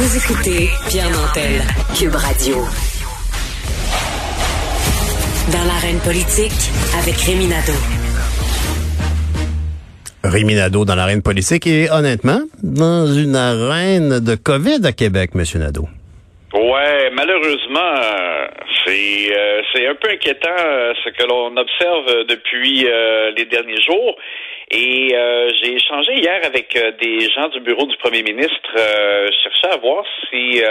Vous écoutez Pierre Nantel, Cube Radio. Dans l'arène politique, avec Rémi Nadeau. Rémi Nadeau dans l'arène politique et honnêtement, dans une arène de COVID à Québec, Monsieur Nadeau. Ouais, malheureusement, euh, c'est euh, c'est un peu inquiétant euh, ce que l'on observe depuis les derniers jours. Et j'ai échangé hier avec des gens du bureau du premier ministre. je cherchais à voir si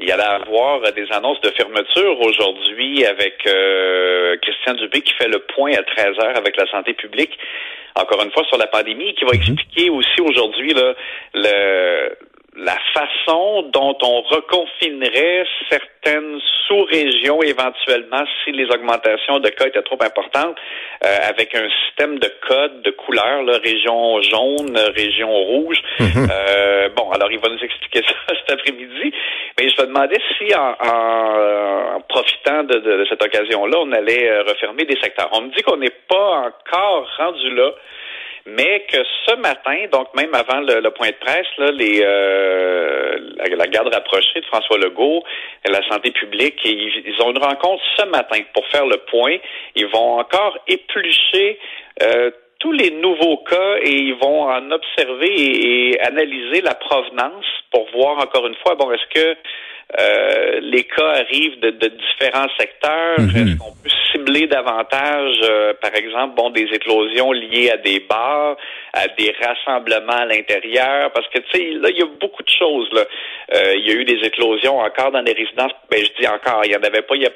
il y allait avoir des annonces de fermeture aujourd'hui avec Christian Dubé qui fait le point à 13 heures avec la santé publique. Encore une fois sur la pandémie, qui va mhm. expliquer aussi aujourd'hui le la façon dont on reconfinerait certaines sous-régions éventuellement si les augmentations de cas étaient trop importantes, euh, avec un système de code, de couleurs, là, région jaune, région rouge. Mhm. euh, bon, alors il va nous expliquer ça cet après-midi. Mais je me demandais si en, en, profitant de, de, de cette occasion-là, on allait euh, refermer des secteurs. On me dit qu'on n'est pas encore rendu là mais que ce matin, donc même avant le, point de presse, là, les, euh, la, garde rapprochée de François Legault, la santé publique, ils, ont une rencontre ce matin pour faire le point. Ils vont encore éplucher euh, tous les nouveaux cas et ils vont en observer et, analyser la provenance pour voir encore une fois, bon, est-ce que euh, les cas arrivent de, différents secteurs? Mhm. Est-ce qu'on peut cibler davantage, euh, par exemple, bon, des éclosions liées à des bars, à des rassemblements à l'intérieur? Parce que, tu sais, là, il y a beaucoup de choses. Là. Euh, il y a eu des éclosions encore dans les résidences. Ben, je dis encore, il n'y en avait pas. Il y a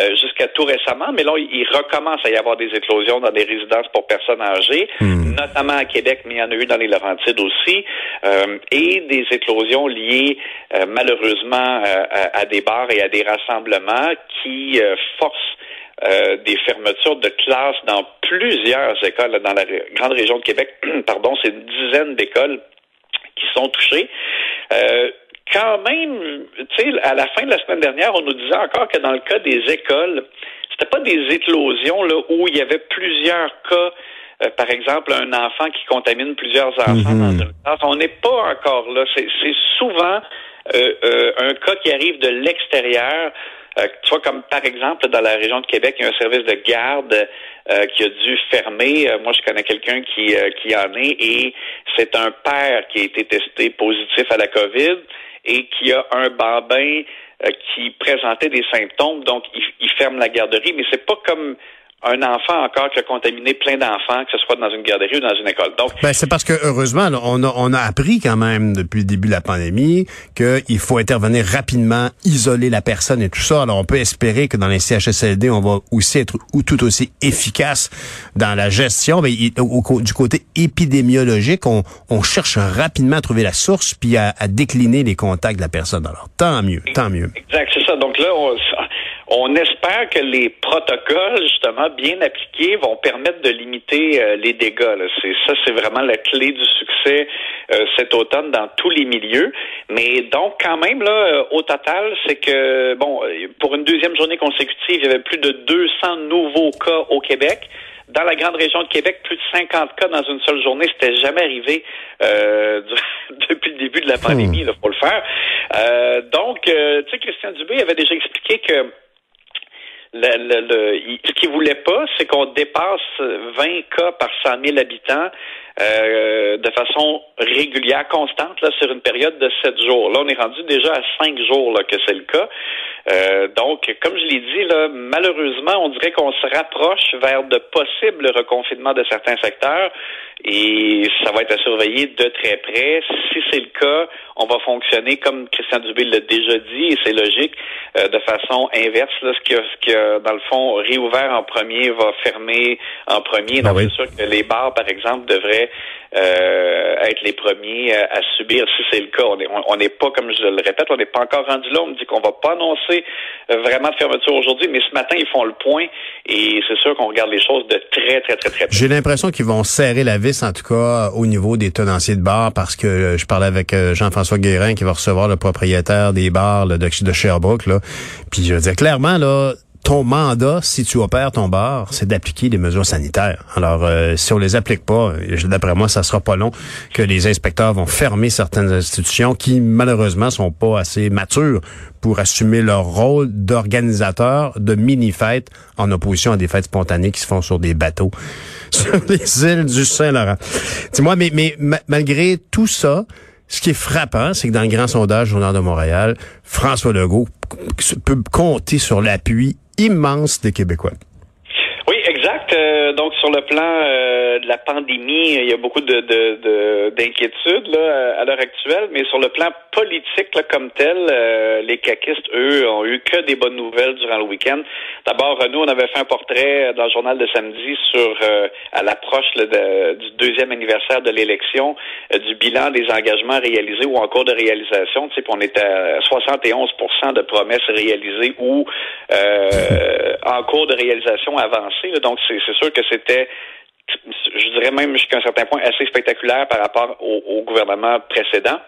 euh, jusqu'à tout récemment, mais là, il recommence à y avoir des éclosions dans des résidences pour personnes âgées, hmm. notamment à Québec, mais il y en a eu dans les Laurentides aussi, euh, et des éclosions liées euh, malheureusement à, des bars et à des rassemblements qui forcent des fermetures de classes dans plusieurs écoles dans la grande région de Québec. Pardon, c'est une dizaine d'écoles qui sont touchées quand même, tu sais, à la fin de la semaine dernière, on nous disait encore que dans le cas des écoles, c'était pas des éclosions là où il y avait plusieurs cas. Euh, par exemple, un enfant qui contamine plusieurs enfants dans une classe. On n'est pas encore là. C'est souvent euh, euh, un cas qui arrive de l'extérieur. Euh, tu comme par exemple dans la région de Québec, il y a un service de garde qui a dû fermer. moi, je connais quelqu'un qui, qui en est et c'est un père qui a été testé positif à la COVID et qui a un bambin euh, qui présentait des symptômes, donc il, il ferme la garderie, mais c'est pas comme un enfant encore qui a contaminé plein d'enfants, que ce soit dans une garderie ou dans une école. Donc, ben, c'est parce que heureusement, on, a, on a appris quand même depuis le début de la pandémie qu'il faut intervenir rapidement, isoler la personne et tout ça. Alors, on peut espérer que dans les CHSLD, on va aussi être ou tout aussi efficace dans la gestion. Mais au, du côté épidémiologique, on, on, cherche rapidement à trouver la source puis à, à, décliner les contacts de la personne. Alors, tant mieux, tant mieux. Exact, c'est ça. Donc là, on, on espère que les protocoles, justement, bien appliqués, vont permettre de limiter euh, les dégâts. C'est ça, c'est vraiment la clé du succès euh, cet automne dans tous les milieux. Mais donc, quand même, là, euh, au total, c'est que, bon, pour une deuxième journée consécutive, il y avait plus de 200 nouveaux cas au Québec. Dans la grande région de Québec, plus de 50 cas dans une seule journée. C'était jamais arrivé depuis le début de la pandémie, il faut le faire. donc, tu sais, Christian Dubé avait déjà expliqué que le, le, ce qu'il voulait pas, c'est qu'on dépasse 20 cas par 100 000 habitants euh, de façon régulière, constante, là, sur une période de 7 jours. Là, on est rendu déjà à 5 jours là, que c'est le cas. Euh, donc, comme je l'ai dit, là, malheureusement, on dirait qu'on se rapproche vers de possibles reconfinements de certains secteurs et ça va être à surveiller de très près. Si c'est le cas, on va fonctionner comme Christian Dubé l'a déjà dit et c'est logique, euh, de façon inverse. Là, ce, qui a, ce qui a, dans le fond, réouvert en premier va fermer en premier. Ah donc, c'est sûr que les bars, par exemple, devraient euh, être les premiers à, subir si c'est le cas. On n'est pas, comme je le répète, on n'est pas encore rendu là. On me dit qu'on va pas annoncer euh, vraiment de fermeture aujourd'hui, mais ce matin, ils font le point et c'est sûr qu'on regarde les choses de très, très, très, très. J'ai l'impression qu'ils vont serrer la vis, en tout cas, au niveau des tenanciers de bars, parce que euh, je parlais avec Jean-François Guérin qui va recevoir le propriétaire des bars de, de Sherbrooke, là. Puis je veux clairement, là, ton mandat, si tu opères ton bar, c'est d'appliquer les mesures sanitaires. Alors, euh, si on les applique pas, d'après moi, ça sera pas long que les inspecteurs vont fermer certaines institutions qui, malheureusement, sont pas assez matures pour assumer leur rôle d'organisateur de mini-fêtes en opposition à des fêtes spontanées qui se font sur des bateaux sur les îles du Saint-Laurent. Dis-moi, mais, mais malgré tout ça, ce qui est frappant, c'est que dans le grand sondage Journal de Montréal, François Legault peut compter sur l'appui immense des Québécois. Euh, donc sur le plan euh, de la pandémie, il y a beaucoup de, d'inquiétudes là, à l'heure actuelle, mais sur le plan politique comme tel, euh, les caquistes, eux, ont eu que des bonnes nouvelles durant le week-end. D'abord, nous, on avait fait un portrait dans le journal de samedi sur à l'approche du deuxième anniversaire de l'élection, du bilan des engagements réalisés ou en cours de réalisation. Tu sais, on était à 71% de promesses réalisées ou en cours de réalisation avancée. Donc, c'est sûr que c'était je dirais même jusqu'à un certain point assez spectaculaire par rapport au, gouvernement précédent.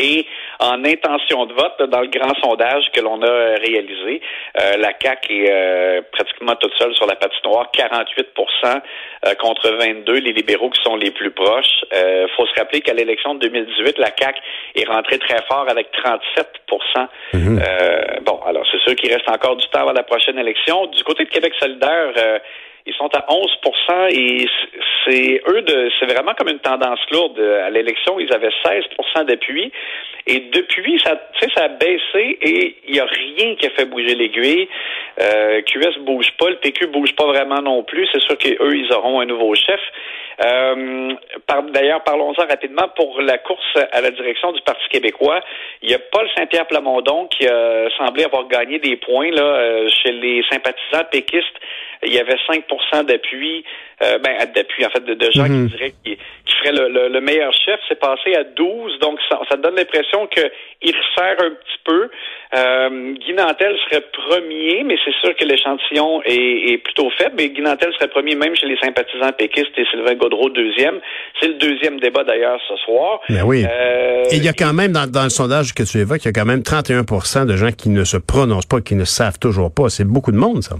Et en intention de vote, dans le grand sondage que l'on a réalisé, euh, la CAQ est euh, pratiquement toute seule sur la patinoire, 48% euh, contre 22, les libéraux qui sont les plus proches. Il faut se rappeler qu'à l'élection de 2018, la CAQ est rentrée très fort avec 37 mhm. Bon, alors c'est sûr qu'il reste encore du temps avant la prochaine élection. Du côté de Québec solidaire, ils sont à 11% et c'est eux de c'est vraiment comme une tendance lourde. À l'élection, ils avaient 16% d'appui et depuis ça ça a baissé et il n'y a rien qui a fait bouger l'aiguille. Euh, QS bouge pas, le PQ bouge pas vraiment non plus. C'est sûr qu'eux ils auront un nouveau chef. Euh, D'ailleurs, parlons-en rapidement pour la course à la direction du Parti québécois. Il y a Paul Saint-Pierre Plamondon qui a semblé avoir gagné des points là euh, chez les sympathisants péquistes il y avait 5% d'appui, euh, ben d'appui en fait de, gens qui mhm. diraient qui, qui le, le, meilleur chef. C'est passé à 12, donc ça, ça donne l'impression qu'il resserre un petit peu. Euh, Guy Nantel serait premier, mais c'est sûr que l'échantillon est, est, plutôt faible. Mais Guy Nantel serait premier même chez les sympathisants péquistes et Sylvain Godreau deuxième. C'est le deuxième débat d'ailleurs ce soir. Ben oui. Euh, et il y a quand même dans, dans, le sondage que tu évoques, il y a quand même 31% de gens qui ne se prononcent pas, qui ne savent toujours pas. C'est beaucoup de monde, ça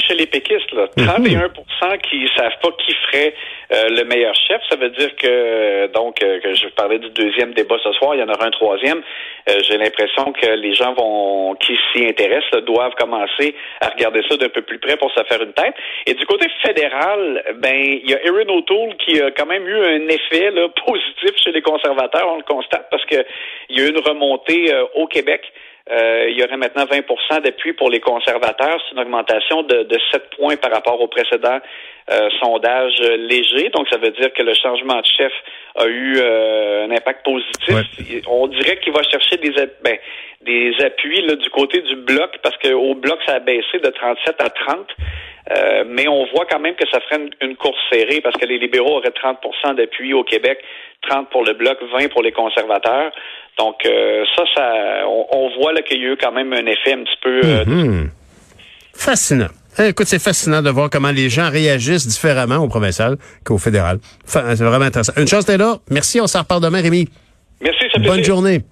chez les péquistes, là, 31 mhm. qui savent pas qui ferait euh, le meilleur chef. Ça veut dire que donc euh, que je parlais du deuxième débat ce soir, il y en aura un troisième. Euh, j'ai l'impression que les gens vont qui s'y intéressent doivent commencer à regarder ça d'un peu plus près pour se faire une tête. Et du côté fédéral, ben il y a Erin O'Toole qui a quand même eu un effet là, positif chez les conservateurs, on le constate parce que il y a eu une remontée au Québec. Euh, il y aurait maintenant 20% d'appui pour les conservateurs. C'est une augmentation de, de 7 points par rapport au précédent euh, sondage léger. Donc, ça veut dire que le changement de chef a eu euh, un impact positif. On dirait qu'il va chercher des, ben, des appuis là, du côté du bloc parce qu'au bloc, ça a baissé de 37 à 30. mais on voit quand même que ça ferait une, course serrée parce que les libéraux auraient 30% d'appui au Québec, 30 pour le bloc, 20 pour les conservateurs. Donc euh, ça, ça, on, voit là qu'il y a eu quand même un effet un petit peu. Euh, mhm. Fascinant. Eh, écoute, c'est fascinant de voir comment les gens réagissent différemment au provincial qu'au fédéral. c'est vraiment intéressant. Une chance, t'es là. Merci. On s'en reparle demain, Rémi. Merci. Bonne journée.